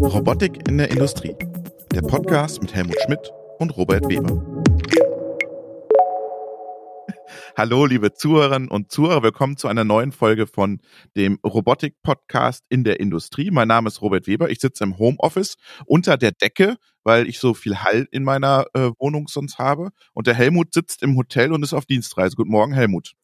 Robotik in der Industrie. Der Podcast mit Helmut Schmidt und Robert Weber. Hallo, liebe Zuhörerinnen und Zuhörer. Willkommen zu einer neuen Folge von dem Robotik-Podcast in der Industrie. Mein Name ist Robert Weber. Ich sitze im Homeoffice unter der Decke, weil ich so viel Hall in meiner äh, Wohnung sonst habe. Und der Helmut sitzt im Hotel und ist auf Dienstreise. Guten Morgen, Helmut.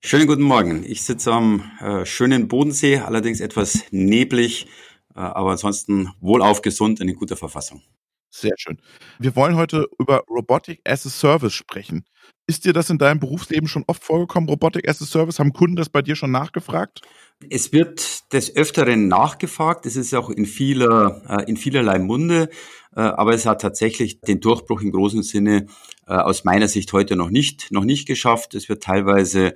Schönen guten Morgen. Ich sitze am äh, schönen Bodensee, allerdings etwas neblig, äh, aber ansonsten wohlauf gesund und in guter Verfassung. Sehr schön. Wir wollen heute über Robotic as a Service sprechen. Ist dir das in deinem Berufsleben schon oft vorgekommen, Robotic as a Service? Haben Kunden das bei dir schon nachgefragt? Es wird des Öfteren nachgefragt. Es ist auch in vieler, äh, in vielerlei Munde. Äh, aber es hat tatsächlich den Durchbruch im großen Sinne äh, aus meiner Sicht heute noch nicht, noch nicht geschafft. Es wird teilweise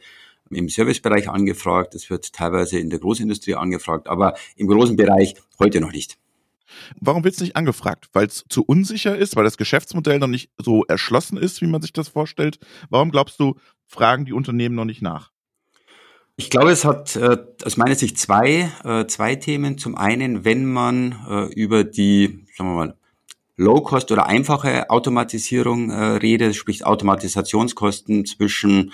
im Servicebereich angefragt, es wird teilweise in der Großindustrie angefragt, aber im großen Bereich heute noch nicht. Warum wird es nicht angefragt? Weil es zu unsicher ist, weil das Geschäftsmodell noch nicht so erschlossen ist, wie man sich das vorstellt? Warum glaubst du, fragen die Unternehmen noch nicht nach? Ich glaube, es hat äh, aus meiner Sicht zwei, äh, zwei Themen. Zum einen, wenn man äh, über die, sagen wir mal, Low-Cost oder einfache Automatisierung äh, redet, sprich Automatisationskosten zwischen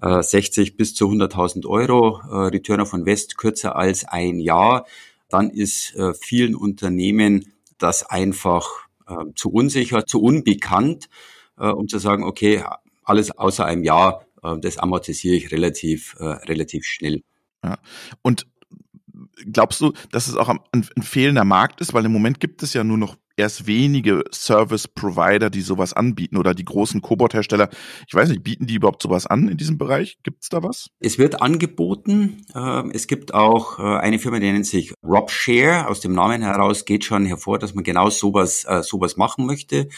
60 äh, bis zu 100.000 Euro, äh, Return of Invest kürzer als ein Jahr, dann ist äh, vielen Unternehmen das einfach äh, zu unsicher, zu unbekannt, äh, um zu sagen, okay, alles außer einem Jahr, äh, das amortisiere ich relativ, äh, relativ schnell. Ja. Und glaubst du, dass es auch ein, ein fehlender Markt ist? Weil im Moment gibt es ja nur noch erst wenige Service-Provider, die sowas anbieten oder die großen Cobot-Hersteller. Ich weiß nicht, bieten die überhaupt sowas an in diesem Bereich? Gibt es da was? Es wird angeboten. Ähm, es gibt auch äh, eine Firma, die nennt sich RobShare. Aus dem Namen heraus geht schon hervor, dass man genau sowas, äh, sowas machen möchte.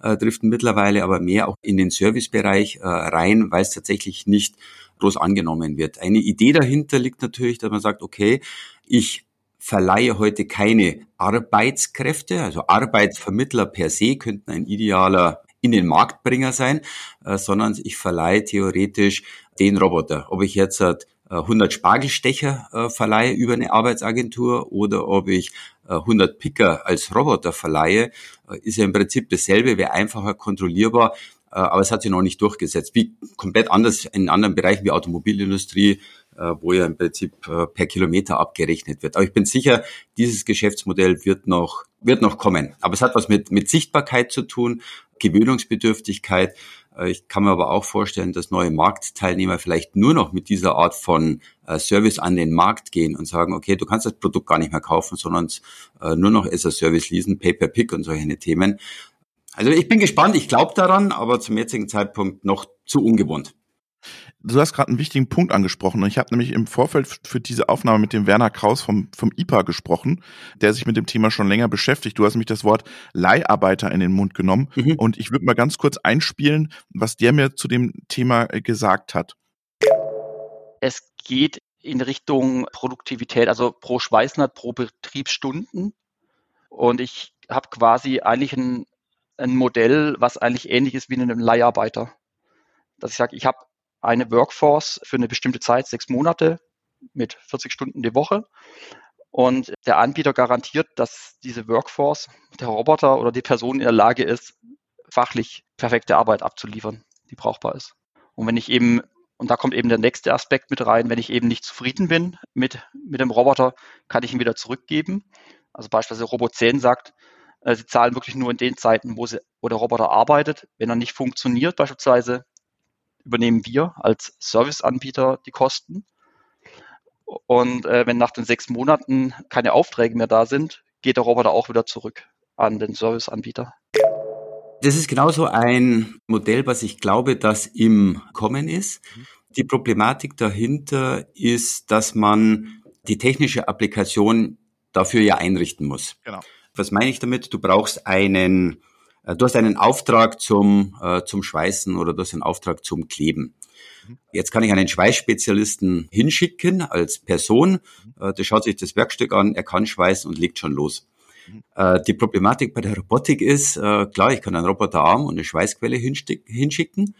Äh, driften mittlerweile aber mehr auch in den Servicebereich rein, weil es tatsächlich nicht groß angenommen wird. Eine Idee dahinter liegt natürlich, dass man sagt, okay, ich verleihe heute keine Arbeitskräfte, also Arbeitsvermittler per se könnten ein idealer in den Marktbringer sein, äh, sondern ich verleihe theoretisch den Roboter. Ob ich jetzt 100 Spargelstecher äh, verleihe über eine Arbeitsagentur oder ob ich 100 äh, Picker als Roboter verleihe, äh, ist ja im Prinzip dasselbe, wäre einfacher kontrollierbar, äh, aber es hat sich noch nicht durchgesetzt. Wie komplett anders in anderen Bereichen wie Automobilindustrie, äh, wo ja im Prinzip äh, per Kilometer abgerechnet wird. Aber ich bin sicher, dieses Geschäftsmodell wird noch, wird noch kommen. Aber es hat was mit, mit Sichtbarkeit zu tun, Gewöhnungsbedürftigkeit. Äh, ich kann mir aber auch vorstellen, dass neue Marktteilnehmer vielleicht nur noch mit dieser Art von Service an den Markt gehen und sagen, okay, du kannst das Produkt gar nicht mehr kaufen, sondern nur noch as a Service leasen, Pay-per-Pick und solche Themen. Also ich bin gespannt, ich glaube daran, aber zum jetzigen Zeitpunkt noch zu ungewohnt. Du hast gerade einen wichtigen Punkt angesprochen. Und ich habe nämlich im Vorfeld für diese Aufnahme mit dem Werner Kraus vom, vom IPA gesprochen, der sich mit dem Thema schon länger beschäftigt. Du hast mich das Wort Leiharbeiter in den Mund genommen. Mhm. Und ich würde mal ganz kurz einspielen, was der mir zu dem Thema äh, gesagt hat. Es geht in Richtung Produktivität, also pro Schweißnert, pro Betriebsstunden. Und ich habe quasi eigentlich ein, ein Modell, was eigentlich ähnlich ist wie in einem Leiharbeiter. Dass ich sage, ich habe eine Workforce für eine bestimmte Zeit, sechs Monate mit 40 Stunden die Woche. Und der Anbieter garantiert, dass diese Workforce, der Roboter oder die Person in der Lage ist, fachlich perfekte Arbeit abzuliefern, die brauchbar ist. Und wenn ich eben, und da kommt eben der nächste Aspekt mit rein, wenn ich eben nicht zufrieden bin mit, mit dem Roboter, kann ich ihn wieder zurückgeben. Also beispielsweise Robot 10 sagt, äh, sie zahlen wirklich nur in den Zeiten, wo, sie, wo der Roboter arbeitet. Wenn er nicht funktioniert, beispielsweise, übernehmen wir als Serviceanbieter die Kosten. Und äh, wenn nach den sechs Monaten keine Aufträge mehr da sind, geht der Roboter auch wieder zurück an den Serviceanbieter. Das ist genauso ein Modell, was ich glaube, das im Kommen ist. Die Problematik dahinter ist, dass man die technische Applikation dafür ja einrichten muss. Genau. Was meine ich damit? Du brauchst einen äh, du hast einen Auftrag zum, äh, zum Schweißen oder du hast einen Auftrag zum Kleben. Mhm. Jetzt kann ich einen Schweißspezialisten hinschicken als Person. Mhm. Äh, der schaut sich das Werkstück an, er kann schweißen und legt schon los. Mhm. Äh, die Problematik bei der Robotik ist, äh, klar, ich kann einen Roboterarm und eine Schweißquelle hinschicken,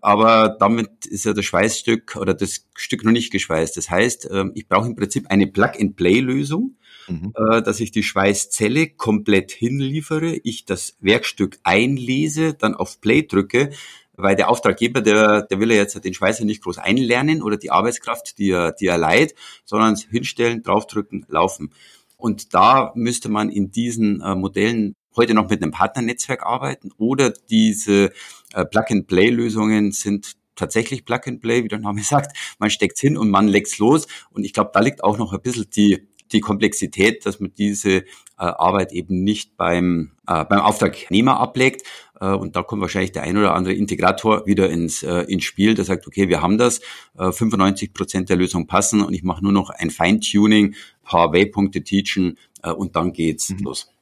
aber damit ist ja das Schweißstück oder das Stück noch nicht geschweißt. Das heißt, ähm, ich brauche im Prinzip eine Plug-and-Play-Lösung, mhm. Äh, dass ich die Schweißzelle komplett hinliefere, ich das Werkstück einlese, dann auf Play drücke, weil der Auftraggeber, der, der will ja jetzt den Schweißer nicht groß einlernen oder die Arbeitskraft, die er, die er leiht, sondern hinstellen, draufdrücken, laufen. Und da müsste man in diesen äh, Modellen heute noch mit einem Partnernetzwerk arbeiten oder diese äh, Plug-and-Play-Lösungen sind tatsächlich Plug-and-Play, wie der Name sagt. Man steckt's hin und man legt's los. Und ich glaube, da liegt auch noch ein bisschen die, die Komplexität, dass man diese äh, Arbeit eben nicht beim, äh, beim Auftragnehmer ablegt. Äh, und da kommt wahrscheinlich der ein oder andere Integrator wieder ins, äh, ins Spiel, der sagt, okay, wir haben das, äh, 95 Prozent der Lösung passen und ich mache nur noch ein Feintuning, paar Waypunkte teachen äh, und dann geht's mhm. los.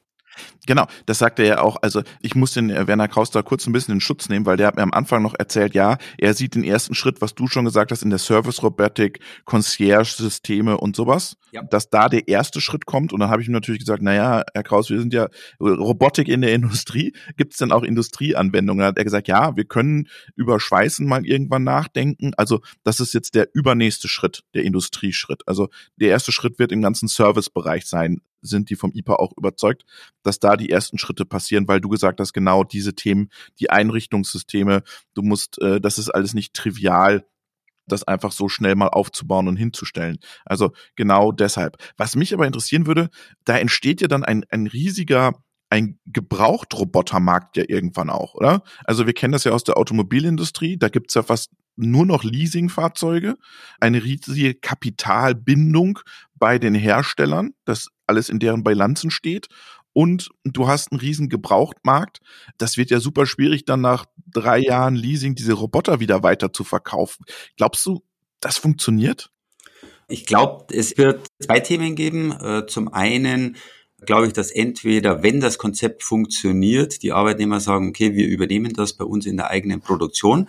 Genau, das sagt er ja auch. Also ich muss den äh, Werner Kraus da kurz ein bisschen in Schutz nehmen, weil der hat mir am Anfang noch erzählt, ja, er sieht den ersten Schritt, was du schon gesagt hast, in der Service Robotik, Concierge-Systeme und sowas, ja. dass da der erste Schritt kommt. Und dann habe ich ihm natürlich gesagt, naja, Herr Kraus, wir sind ja Robotik in der Industrie. Gibt es denn auch Industrieanwendungen? Da hat er gesagt, ja, wir können über Schweißen mal irgendwann nachdenken. Also das ist jetzt der übernächste Schritt, der Industrieschritt. Also der erste Schritt wird im ganzen Servicebereich sein sind die vom IPA auch überzeugt, dass da die ersten Schritte passieren, weil du gesagt hast, genau diese Themen, die Einrichtungssysteme, du musst, äh, das ist alles nicht trivial, das einfach so schnell mal aufzubauen und hinzustellen. Also genau deshalb. Was mich aber interessieren würde, da entsteht ja dann ein, ein riesiger ein Gebrauchtrobotermarkt ja irgendwann auch, oder? Also wir kennen das ja aus der Automobilindustrie, da gibt's ja fast nur noch Leasingfahrzeuge, eine riesige Kapitalbindung bei den Herstellern, das alles in deren Bilanzen steht und du hast einen riesen Gebrauchtmarkt. Das wird ja super schwierig, dann nach drei Jahren Leasing diese Roboter wieder weiter zu verkaufen. Glaubst du, das funktioniert? Ich glaube, es wird zwei Themen geben. Äh, zum einen glaube ich, dass entweder, wenn das Konzept funktioniert, die Arbeitnehmer sagen, okay, wir übernehmen das bei uns in der eigenen Produktion.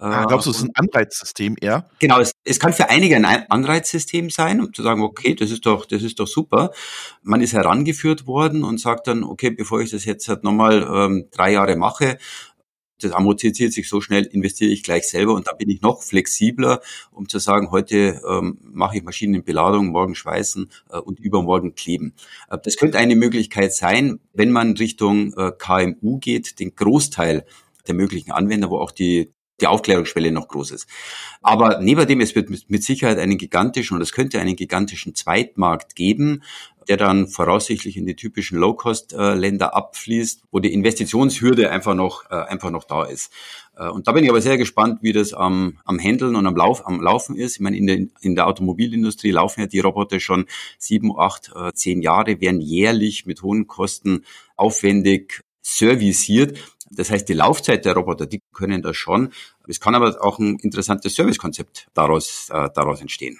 Ah, glaubst du, es ist ein Anreizsystem eher? Genau, es, es kann für einige ein Anreizsystem sein, um zu sagen, okay, das ist doch, das ist doch super. Man ist herangeführt worden und sagt dann, okay, bevor ich das jetzt halt nochmal ähm, drei Jahre mache, das amortisiert sich so schnell, investiere ich gleich selber und da bin ich noch flexibler, um zu sagen, heute ähm, mache ich Maschinenbeladung, morgen schweißen äh, und übermorgen kleben. Äh, das könnte eine Möglichkeit sein, wenn man Richtung äh, KMU geht, den Großteil der möglichen Anwender, wo auch die die Aufklärungsschwelle noch groß ist. Aber neben dem, es wird mit Sicherheit einen gigantischen und es könnte einen gigantischen Zweitmarkt geben, der dann voraussichtlich in die typischen Low-Cost-Länder abfließt, wo die Investitionshürde einfach noch, äh, einfach noch da ist. Äh, und da bin ich aber sehr gespannt, wie das am, am Händeln und am, Lauf, am Laufen ist. Ich meine, in der, in der Automobilindustrie laufen ja die Roboter schon sieben, acht, äh, zehn Jahre, werden jährlich mit hohen Kosten aufwendig serviciert. Das heißt, die Laufzeit der Roboter, die können das schon. Es kann aber auch ein interessantes Servicekonzept daraus, äh, daraus entstehen.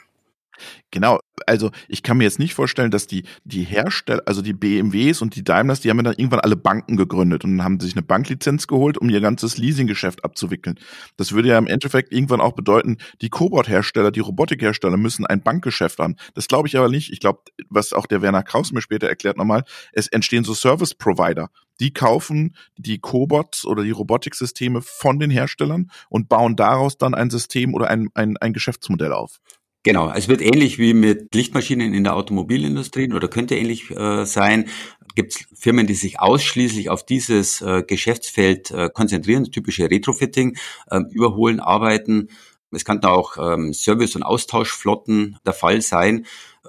Genau, also ich kann mir jetzt nicht vorstellen, dass die, die Hersteller, also die BMWs und die Daimlers, die haben ja dann irgendwann alle Banken gegründet und haben sich eine Banklizenz geholt, um ihr ganzes Leasinggeschäft abzuwickeln. Das würde ja im Endeffekt irgendwann auch bedeuten, die Cobot-Hersteller, die Robotikhersteller müssen ein Bankgeschäft haben. Das glaube ich aber nicht. Ich glaube, was auch der Werner Kraus mir später erklärt nochmal, es entstehen so Service-Provider. Die kaufen die Cobots oder die Robotiksysteme von den Herstellern und bauen daraus dann ein System oder ein, ein, ein Geschäftsmodell auf. Genau, es wird ähnlich wie mit Lichtmaschinen in der Automobilindustrie oder könnte ähnlich äh, sein. Gibt es Firmen, die sich ausschließlich auf dieses äh, Geschäftsfeld äh, konzentrieren, typische Retrofitting, äh, überholen, arbeiten. Es kann auch ähm, Service- und Austauschflotten der Fall sein.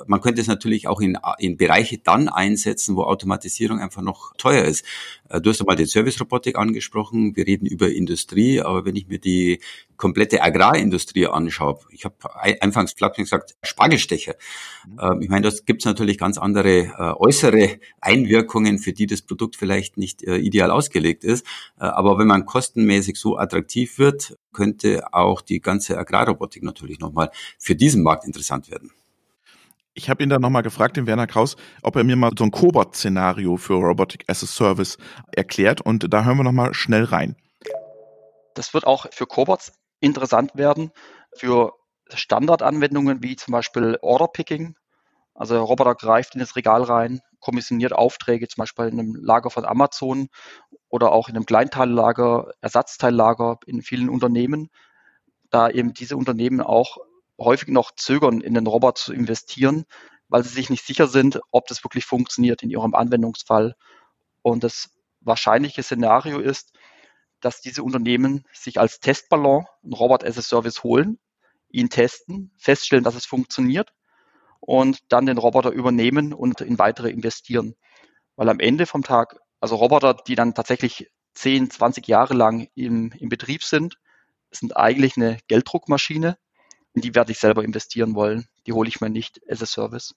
Man könnte es natürlich auch in, in Bereiche dann einsetzen, wo Automatisierung einfach noch teuer ist. Äh, du hast einmal den Service-Robotik angesprochen. Wir reden über Industrie, aber wenn ich mir die komplette Agrarindustrie anschaue, ich habe anfangs flapsig gesagt, Spargelstecher. Mhm. Ähm, ich meine, das gibt es natürlich ganz andere äh, äußere Einwirkungen, für die das Produkt vielleicht nicht äh, ideal ausgelegt ist. aber wenn man kostenmäßig so attraktiv wird, könnte auch die ganze Agrarrobotik natürlich nochmal für diesen Markt interessant werden. Ich habe ihn dann nochmal gefragt, den Werner Kraus, ob er mir mal so ein Cobot-Szenario für Robotic as a Service erklärt. Und da hören wir nochmal schnell rein. Das wird auch für Cobots interessant werden, für Standardanwendungen wie zum Beispiel Order Picking. Also der Roboter greift in das Regal rein, kommissioniert Aufträge, zum Beispiel in einem Lager von Amazon oder auch in einem Kleinteillager, Ersatzteillager in vielen Unternehmen, da eben diese Unternehmen auch häufig noch zögern, in den Roboter zu investieren, weil sie sich nicht sicher sind, ob das wirklich funktioniert in ihrem Anwendungsfall. Und das wahrscheinliche Szenario ist, dass diese Unternehmen sich als Testballon einen Robot as a Service holen, ihn testen, feststellen, dass es funktioniert und dann den Roboter übernehmen und in weitere investieren. Weil am Ende vom Tag, also Roboter, die dann tatsächlich 10, 20 Jahre lang im, im Betrieb sind, sind eigentlich eine Gelddruckmaschine. In die werde ich selber investieren wollen. Die hole ich mir nicht as a Service.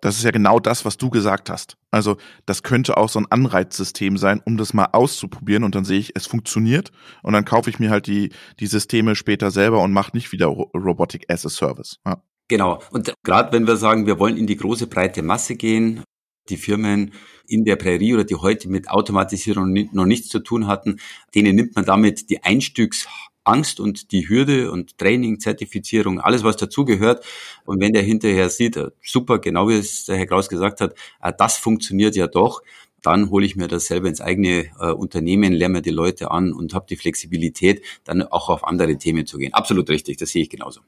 Das ist ja genau das, was du gesagt hast. Also das könnte auch so ein Anreizsystem sein, um das mal auszuprobieren und dann sehe ich, es funktioniert und dann kaufe ich mir halt die, die Systeme später selber und mache nicht wieder Robotic as a Service. Ja. Genau. Und gerade wenn wir sagen, wir wollen in die große breite Masse gehen, die Firmen in der Prärie oder die heute mit Automatisierung noch nichts zu tun hatten, denen nimmt man damit die Einstiegs Angst und die Hürde und Training, Zertifizierung, alles was dazugehört. Und wenn der hinterher sieht, äh, super, genau wie es der Herr Klaus gesagt hat, äh, das funktioniert ja doch, dann hole ich mir das selber ins eigene äh, Unternehmen, lerne mir die Leute an und habe die Flexibilität, dann auch auf andere Themen zu gehen. Absolut richtig, das sehe ich genauso.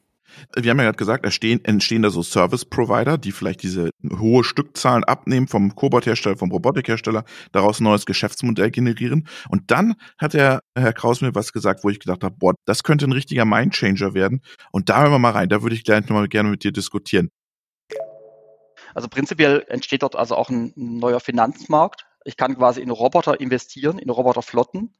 Wir haben ja gerade gesagt, entstehen, entstehen da so Service-Provider, die vielleicht diese hohe Stückzahlen abnehmen vom Cobot-Hersteller, vom Robotikhersteller, daraus ein neues Geschäftsmodell generieren. Und dann hat der Herr Kraus mir was gesagt, wo ich gedacht habe, boah, das könnte ein richtiger Mindchanger werden. Und da hören wir mal rein, da würde ich gleich nochmal gerne mit dir diskutieren. Also prinzipiell entsteht dort also auch ein neuer Finanzmarkt. Ich kann quasi in Roboter investieren, in Roboterflotten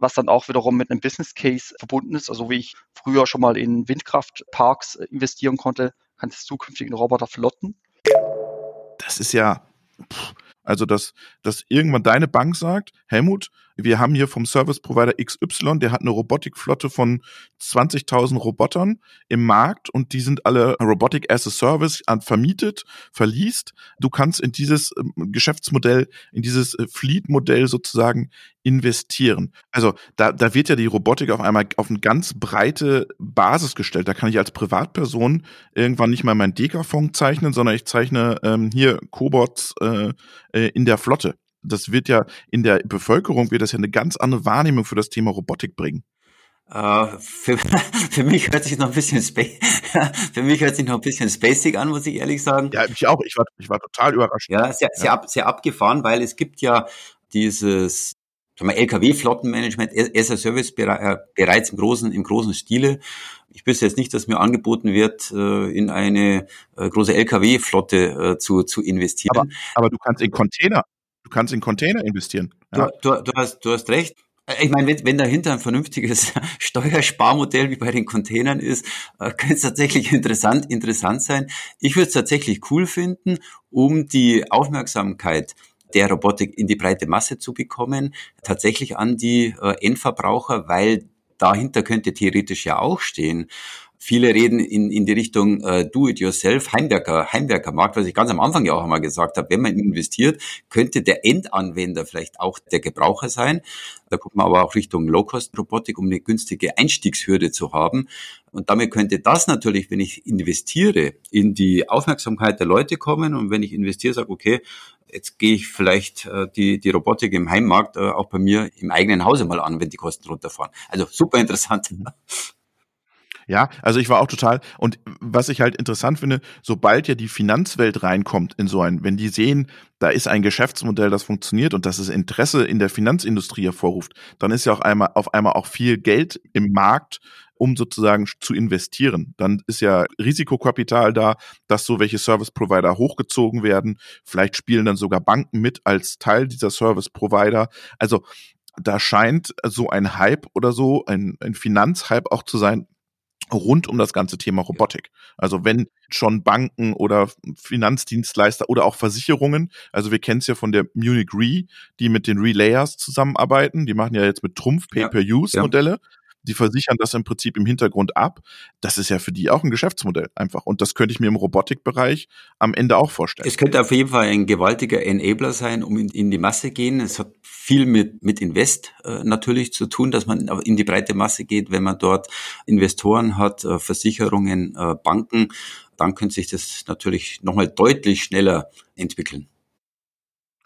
was dann auch wiederum mit einem Business Case verbunden ist. Also wie ich früher schon mal in Windkraftparks investieren konnte, kann es zukünftig in Roboter flotten. Das ist ja, also dass, dass irgendwann deine Bank sagt, Helmut, wir haben hier vom Service Provider XY, der hat eine Robotikflotte von 20.000 Robotern im Markt und die sind alle Robotic as a Service vermietet, verliest. Du kannst in dieses ähm, Geschäftsmodell, in dieses äh, Fleet-Modell sozusagen investieren. Also da, da wird ja die Robotik auf einmal auf eine ganz breite Basis gestellt. Da kann ich als Privatperson irgendwann nicht mal mein Dekafond zeichnen, sondern ich zeichne ähm, hier Cobots äh, äh, in der Flotte das wird ja in der Bevölkerung wird das ja eine ganz andere Wahrnehmung für das Thema Robotik bringen. Uh, für, für mich hört sich noch ein bisschen für mich hört sich noch ein bisschen spacig an, muss ich ehrlich sagen. Ja, ich auch. Ich war, ich war total überrascht. Ja, sehr, sehr, ab, sehr abgefahren, weil es gibt ja dieses LKW-Flottenmanagement as a Service äh, bereits im großen, im großen Stile. Ich wüsste jetzt nicht, dass mir angeboten wird, äh, in eine große LKW-Flotte zu, zu investieren. Aber, aber du kannst in Container, Du kannst in Container investieren. Ja. Du, du, du, hast, du hast recht. Ich meine, wenn, wenn dahinter ein vernünftiges Steuersparmodell wie bei den Containern ist, äh, könnte es tatsächlich interessant, interessant sein. Ich würde es tatsächlich cool finden, um die Aufmerksamkeit der Robotik in die breite Masse zu bekommen, tatsächlich an die äh, Endverbraucher, weil dahinter könnte theoretisch ja auch stehen, Viele reden in, in die Richtung äh, Do-it-yourself, Heimwerker, Heimwerkermarkt, was ich ganz am Anfang ja auch einmal gesagt habe. Wenn man investiert, könnte der Endanwender vielleicht auch der Gebraucher sein. Da guckt man aber auch Richtung Low-Cost-Robotik, um eine günstige Einstiegshürde zu haben. Und damit könnte das natürlich, wenn ich investiere, in die Aufmerksamkeit der Leute kommen. Und wenn ich investiere, sage, okay, jetzt gehe ich vielleicht äh, die, die Robotik im Heimmarkt äh, auch bei mir im eigenen Hause mal an, wenn die Kosten runterfahren. Also super interessant. Ja, also ich war auch total, und was ich halt interessant finde, sobald ja die Finanzwelt reinkommt in so ein, wenn die sehen, da ist ein Geschäftsmodell, das funktioniert und das es Interesse in der Finanzindustrie hervorruft, dann ist ja auch einmal auf einmal auch viel Geld im Markt, um sozusagen zu investieren. Dann ist ja Risikokapital da, dass so welche Service Provider hochgezogen werden. Vielleicht spielen dann sogar Banken mit als Teil dieser Service Provider. Also da scheint so ein Hype oder so, ein, ein Finanzhype auch zu sein, rund um das ganze Thema Robotik. Also wenn schon Banken oder Finanzdienstleister oder auch Versicherungen, also wir kennen es ja von der Munich Re, die mit den Relayers zusammenarbeiten, die machen ja jetzt mit Trumpf Pay-per-Use-Modelle. Ja die versichern das im Prinzip im Hintergrund ab. Das ist ja für die auch ein Geschäftsmodell einfach. Und das könnte ich mir im Robotikbereich am Ende auch vorstellen. Es könnte auf jeden Fall ein gewaltiger Enabler sein, um in, in die Masse gehen. Es hat viel mit, mit Invest äh, natürlich zu tun, dass man in die breite Masse geht, wenn man dort Investoren hat, äh, Versicherungen, äh, Banken, dann könnte sich das natürlich nochmal deutlich schneller entwickeln.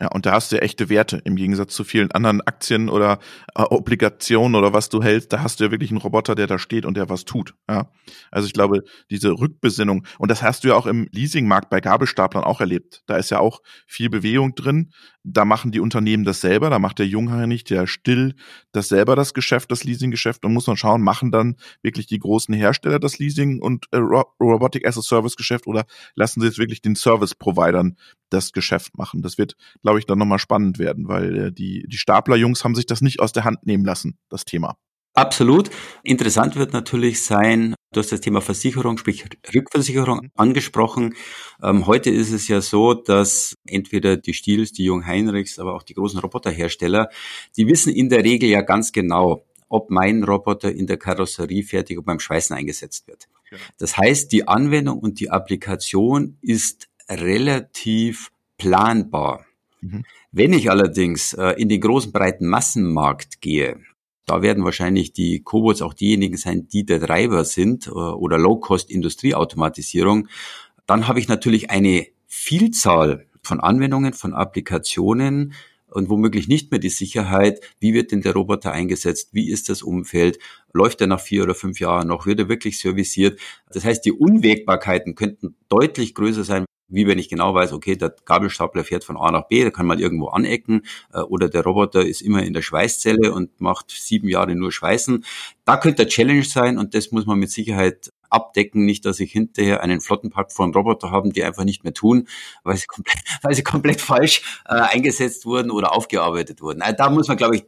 Ja, und da hast du ja echte Werte im Gegensatz zu vielen anderen Aktien oder äh, Obligationen oder was du hältst. Da hast du ja wirklich einen Roboter, der da steht und der was tut. Ja, also ich glaube, diese Rückbesinnung und das hast du ja auch im Leasingmarkt bei Gabelstaplern auch erlebt. Da ist ja auch viel Bewegung drin. Da machen die Unternehmen das selber. Da macht der Jungheinrich, der Still, das selber das Geschäft, das Leasinggeschäft und muss man schauen, machen dann wirklich die großen Hersteller das Leasing und äh, Robotic as a Service Geschäft oder lassen sie es wirklich den Service Providern das Geschäft machen? Das wird glaube ich, dann nochmal spannend werden, weil äh, die, die Stapler-Jungs haben sich das nicht aus der Hand nehmen lassen, das Thema. Absolut. Interessant wird natürlich sein, du hast das Thema Versicherung, sprich Rückversicherung mhm. angesprochen. Ähm, heute ist es ja so, dass entweder die Stils, die Jung Heinrichs, aber auch die großen Roboterhersteller, die wissen in der Regel ja ganz genau, ob mein Roboter in der Karosserie fertig und beim Schweißen eingesetzt wird. Genau. Das heißt, die Anwendung und die Applikation ist relativ planbar. Mhm. Wenn ich allerdings äh, in den großen breiten Massenmarkt gehe, da werden wahrscheinlich die Cobots auch diejenigen sein, die der Treiber sind äh, oder Low-Cost-Industrieautomatisierung. Dann habe ich natürlich eine Vielzahl von Anwendungen, von Applikationen und womöglich nicht mehr die Sicherheit, wie wird denn der Roboter eingesetzt, wie ist das Umfeld, läuft er nach vier oder fünf Jahren noch, wird er wirklich serviciert. Das heißt, die Unwägbarkeiten könnten deutlich größer sein, wie wenn ich genau weiß, okay, der Gabelstapler fährt von A nach B, da kann man irgendwo anecken äh, oder der Roboter ist immer in der Schweißzelle und macht sieben Jahre nur Schweißen. Da könnte der Challenge sein und das muss man mit Sicherheit abdecken, nicht, dass ich hinterher einen Flottenpark von Roboter haben, die einfach nicht mehr tun, weil sie komplett, weil sie komplett falsch äh, eingesetzt wurden oder aufgearbeitet wurden. Also da muss man, glaube ich,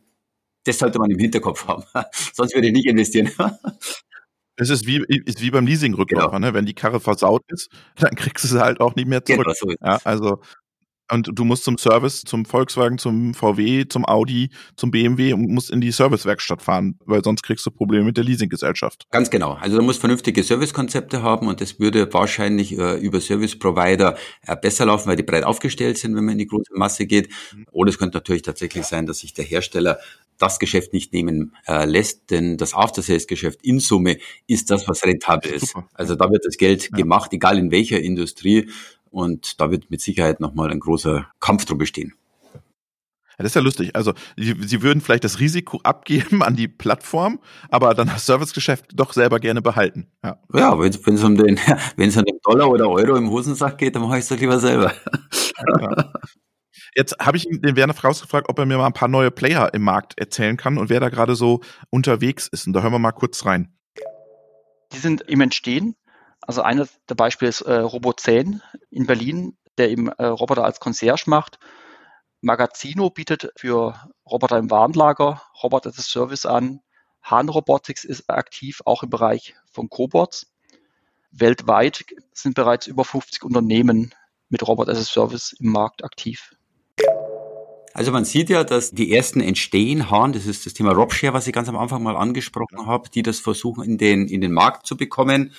das sollte man im Hinterkopf haben. Sonst würde ich nicht investieren. Es ist wie, ist wie beim Leasing-Rückläufer, genau. ne? Wenn die Karre versaut ist, dann kriegst du sie halt auch nicht mehr zurück. Genau, so ja, also und du musst zum Service, zum Volkswagen, zum VW, zum Audi, zum BMW und musst in die Servicewerkstatt fahren, weil sonst kriegst du Probleme mit der Leasinggesellschaft. Ganz genau. Also du musst vernünftige Servicekonzepte haben und das würde wahrscheinlich äh, über Service Provider äh, besser laufen, weil die breit aufgestellt sind, wenn man in die große Masse geht. Mhm. Oder es könnte natürlich tatsächlich sein, dass sich der Hersteller das Geschäft nicht nehmen äh, lässt, denn das After-Sales-Geschäft in Summe ist das, was rentabel ist. Super. Also da wird das Geld ja. gemacht, egal in welcher Industrie. Und da wird mit Sicherheit nochmal ein großer Kampf drum bestehen. Ja, das ist ja lustig. Also, sie, sie würden vielleicht das Risiko abgeben an die Plattform, aber dann das Servicegeschäft doch selber gerne behalten. Ja, ja wenn es um den, wenn es um den Dollar oder Euro im Hosensack geht, dann mache ich es doch lieber selber. Ja, Jetzt habe ich den Werner Fraus gefragt, ob er mir mal ein paar neue Player im Markt erzählen kann und wer da gerade so unterwegs ist. Und da hören wir mal kurz rein. Die sind im Entstehen. Also eines der Beispiele ist äh, Robozän in Berlin, der eben äh, Roboter als Concierge macht. Magazino bietet für Roboter im Warenlager Roboter as a Service an. Hahn Robotics ist aktiv auch im Bereich von Cobots. Weltweit sind bereits über 50 Unternehmen mit Roboter as a Service im Markt aktiv. Also man sieht ja, dass die ersten entstehen, Hahn, das ist das Thema Robshare, was ich ganz am Anfang mal angesprochen habe, die das versuchen in den, in den Markt zu bekommen.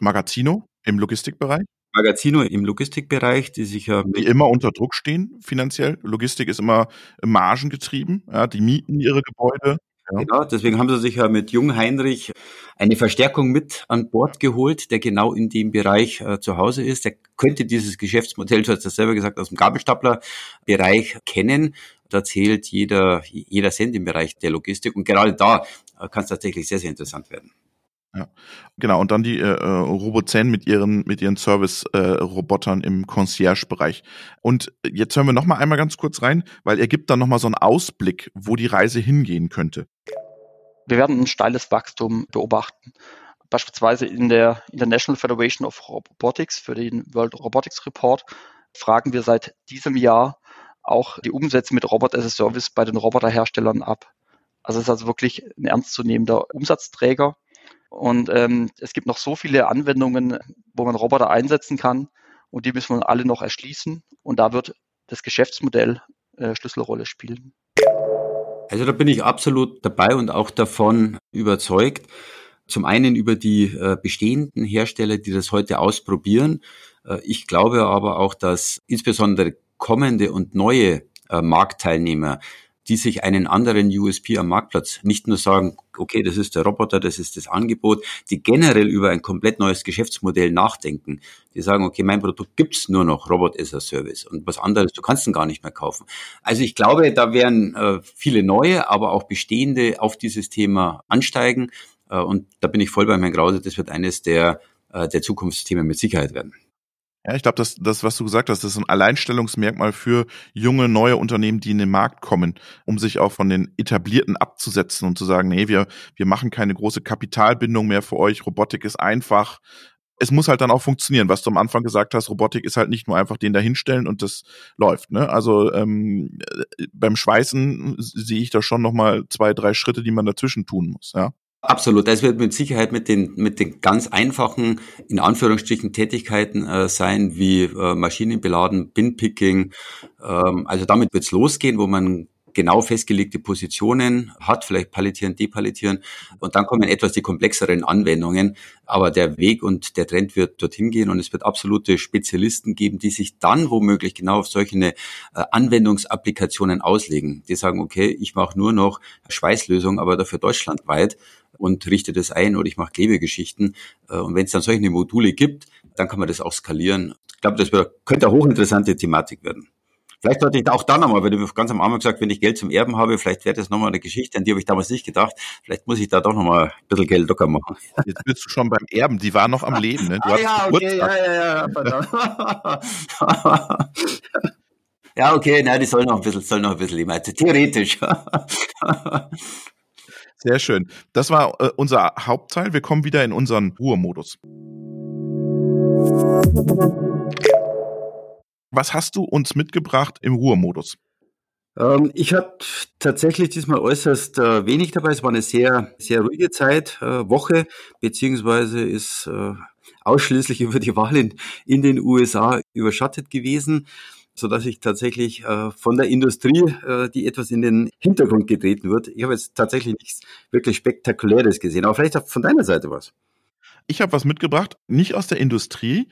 Magazino im Logistikbereich? Magazino im Logistikbereich, die sich ja die immer unter Druck stehen finanziell. Logistik ist immer margengetrieben, ja, die mieten ihre Gebäude. Ja. Genau, deswegen haben sie sich ja mit Jung Heinrich eine Verstärkung mit an Bord geholt, der genau in dem Bereich äh, zu Hause ist. Der könnte dieses Geschäftsmodell, du hast das selber gesagt, aus dem Gabelstapler-Bereich kennen. Da zählt jeder, jeder Cent im Bereich der Logistik und gerade da äh, kann es tatsächlich sehr, sehr interessant werden. Ja, genau. Und dann die äh, äh Robozen mit ihren mit ihren Service-Robotern äh, im Concierge-Bereich. Und jetzt hören wir noch mal einmal ganz kurz rein, weil er gibt dann noch mal so einen Ausblick, wo die Reise hingehen könnte. Wir werden ein steiles Wachstum beobachten. Beispielsweise in der International Federation of Robotics für den World Robotics Report fragen wir seit diesem Jahr auch die Umsätze mit Robot as a Service bei den Roboterherstellern ab. Also es ist also wirklich ein ernstzunehmender Umsatzträger und ähm, es gibt noch so viele Anwendungen, wo man Roboter einsetzen kann und die müssen wir alle noch erschließen. Und da wird das Geschäftsmodell äh, Schlüsselrolle spielen. Also da bin ich absolut dabei und auch davon überzeugt. Zum einen über die äh, bestehenden Hersteller, die das heute ausprobieren. Äh, ich glaube aber auch, dass insbesondere kommende und neue äh, Marktteilnehmer die sich einen anderen USP am Marktplatz nicht nur sagen, okay, das ist der Roboter, das ist das Angebot, die generell über ein komplett neues Geschäftsmodell nachdenken. Die sagen, okay, mein Produkt gibt's nur noch Robot as a Service und was anderes, du kannst ihn gar nicht mehr kaufen. Also ich glaube, da werden äh, viele neue, aber auch bestehende auf dieses Thema ansteigen. Äh, und da bin ich voll bei Herrn Krause, das wird eines der, äh, der Zukunftsthemen mit Sicherheit werden. Ja, ich glaube, das, das, was du gesagt hast, das ist ein Alleinstellungsmerkmal für junge, neue Unternehmen, die in den Markt kommen, um sich auch von den etablierten abzusetzen und zu sagen, nee, wir, wir machen keine große Kapitalbindung mehr für euch, Robotik ist einfach. Es muss halt dann auch funktionieren, was du am Anfang gesagt hast, Robotik ist halt nicht nur einfach den da hinstellen und das läuft. Ne? Also ähm, beim Schweißen sehe ich da schon nochmal zwei, drei Schritte, die man dazwischen tun muss, ja. Absolut. Das wird mit Sicherheit mit den, mit den ganz einfachen, in Anführungsstrichen, Tätigkeiten äh, sein, wie äh, Maschinenbeladen, Binpicking. Ähm, also damit wird's losgehen, wo man genau festgelegte Positionen hat, vielleicht palettieren, depalettieren. Und dann kommen etwas die komplexeren Anwendungen. Aber der Weg und der Trend wird dorthin gehen und es wird absolute Spezialisten geben, die sich dann womöglich genau auf solche äh, Anwendungsapplikationen auslegen. Die sagen, okay, ich mache nur noch Schweißlösungen, aber dafür deutschlandweit und richte das ein oder ich mache Klebegeschichten. Äh, und wenn es dann solche Module gibt, dann kann man das auch skalieren. Ich glaube, das könnte eine hochinteressante Thematik werden. Vielleicht sollte ich auch dann nochmal, weil du ganz am Anfang gesagt, wenn ich Geld zum Erben habe, vielleicht wäre das nochmal eine Geschichte, an die habe ich damals nicht gedacht. Vielleicht muss ich da doch nochmal ein bisschen Geld locker machen. Jetzt bist du schon beim Erben, die war noch am Leben, ne? Du ah, ja, okay, ja, ja, ja, ja, okay, nein, die soll noch ein bisschen, soll noch ein bisschen leben. Also theoretisch. Sehr schön. Das war äh, unser Hauptteil. Wir kommen wieder in unseren Ruhemodus. Was hast du uns mitgebracht im Ruhemodus? Ähm, ich hatte tatsächlich diesmal äußerst äh, wenig dabei. Es war eine sehr, sehr ruhige Zeit, äh, Woche, beziehungsweise ist äh, ausschließlich über die Wahl in, in den USA überschattet gewesen, so dass ich tatsächlich äh, von der Industrie, äh, die etwas in den Hintergrund getreten wird, ich habe jetzt tatsächlich nichts wirklich Spektakuläres gesehen. Aber vielleicht von deiner Seite was. Ich habe was mitgebracht, nicht aus der Industrie,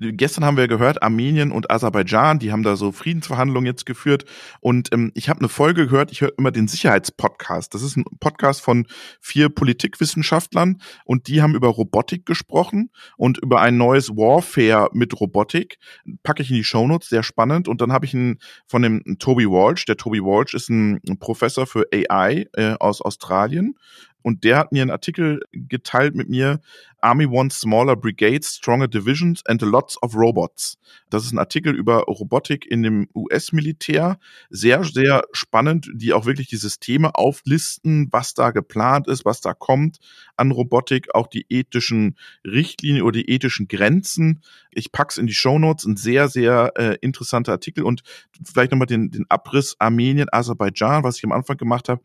Gestern haben wir gehört, Armenien und Aserbaidschan, die haben da so Friedensverhandlungen jetzt geführt. Und ähm, ich habe eine Folge gehört, ich höre immer den Sicherheitspodcast. Das ist ein Podcast von vier Politikwissenschaftlern und die haben über Robotik gesprochen und über ein neues Warfare mit Robotik. Packe ich in die Shownotes, sehr spannend. Und dann habe ich einen von dem Toby Walsh. Der Toby Walsh ist ein Professor für AI äh, aus Australien und der hat mir einen Artikel geteilt mit mir, Army wants smaller brigades, stronger divisions and lots of robots. Das ist ein Artikel über Robotik in dem US-Militär. Sehr, sehr spannend, die auch wirklich die Systeme auflisten, was da geplant ist, was da kommt an Robotik, auch die ethischen Richtlinien oder die ethischen Grenzen. Ich pack's in die Shownotes, ein sehr, sehr äh, interessanter Artikel und vielleicht nochmal den, den Abriss Armenien, Aserbaidschan, was ich am Anfang gemacht habe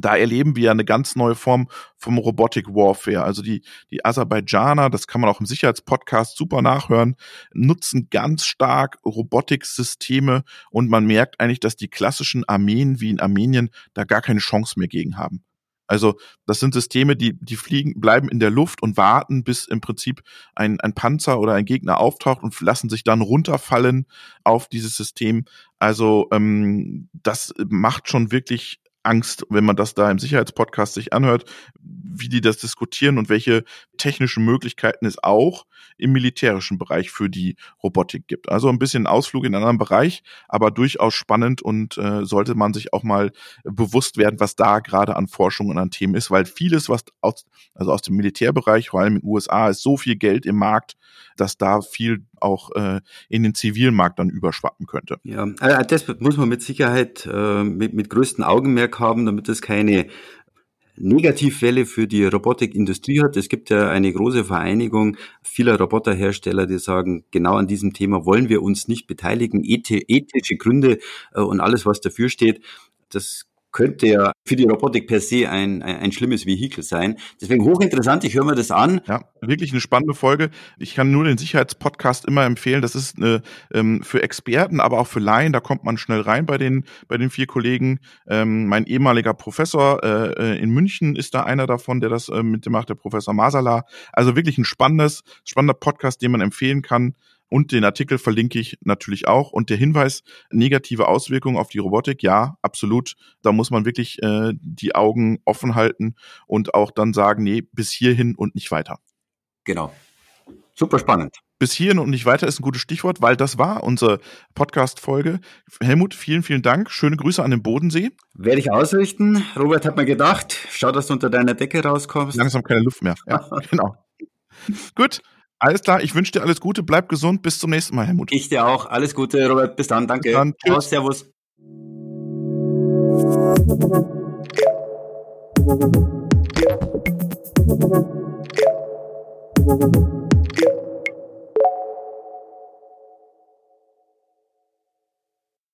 da erleben wir eine ganz neue Form vom Robotic Warfare. Also die, die Aserbaidschaner, das kann man auch im Sicherheitspodcast super nachhören, nutzen ganz stark Robotiksysteme und man merkt eigentlich, dass die klassischen Armeen wie in Armenien da gar keine Chance mehr gegen haben. Also das sind Systeme, die, die fliegen, bleiben in der Luft und warten, bis im Prinzip ein, ein Panzer oder ein Gegner auftaucht und lassen sich dann runterfallen auf dieses System. Also ähm, das macht schon wirklich Angst, wenn man das da im Sicherheitspodcast sich anhört, wie die das diskutieren und welche technischen Möglichkeiten es auch im militärischen Bereich für die Robotik gibt. Also ein bisschen Ausflug in einen anderen Bereich, aber durchaus spannend und äh, sollte man sich auch mal bewusst werden, was da gerade an Forschung und an Themen ist, weil vieles, was aus, also aus dem Militärbereich, vor allem in den USA, ist so viel Geld im Markt, dass da viel auch äh, in den zivilen Markt dann überschwappen könnte. Ja, also das muss man mit Sicherheit äh, mit, mit größtem Augenmerk haben, damit es keine Negativwelle für die Robotikindustrie hat. Es gibt ja eine große Vereinigung vieler Roboterhersteller, die sagen, genau an diesem Thema wollen wir uns nicht beteiligen. ethische Gründe äh, und alles, was dafür steht, das könnte ja für die Robotik per se ein, ein, ein schlimmes Vehikel sein. Deswegen hochinteressant, ich höre mir das an. Ja, wirklich eine spannende Folge. Ich kann nur den Sicherheitspodcast immer empfehlen. Das ist eine, ähm, für Experten, aber auch für Laien, da kommt man schnell rein bei den, bei den vier Kollegen. Ähm, mein ehemaliger Professor äh, äh in München ist da einer davon, der das äh, mit dem macht, der Professor Masala. Also wirklich ein spannendes, spannender Podcast, den man empfehlen kann. Und den Artikel verlinke ich natürlich auch. Und der Hinweis, negative Auswirkungen auf die Robotik, ja, absolut. Da muss man wirklich äh, die Augen offen halten und auch dann sagen, nee, bis hierhin und nicht weiter. Genau. Super spannend. Bis hierhin und nicht weiter ist ein gutes Stichwort, weil das war unsere Podcast-Folge. Helmut, vielen, vielen Dank. Schöne Grüße an den Bodensee. Werde ich ausrichten. Robert hat mir gedacht, schau, dass du unter deiner Decke rauskommst. Langsam keine Luft mehr. Ja, genau. Gut, alles klar. Ich wünsche dir alles Gute. Bleib gesund. Bis zum nächsten Mal, Helmut. Ich dir auch. Alles Gute, Robert. Bis dann. Danke. Bis dann. Ciao, servus.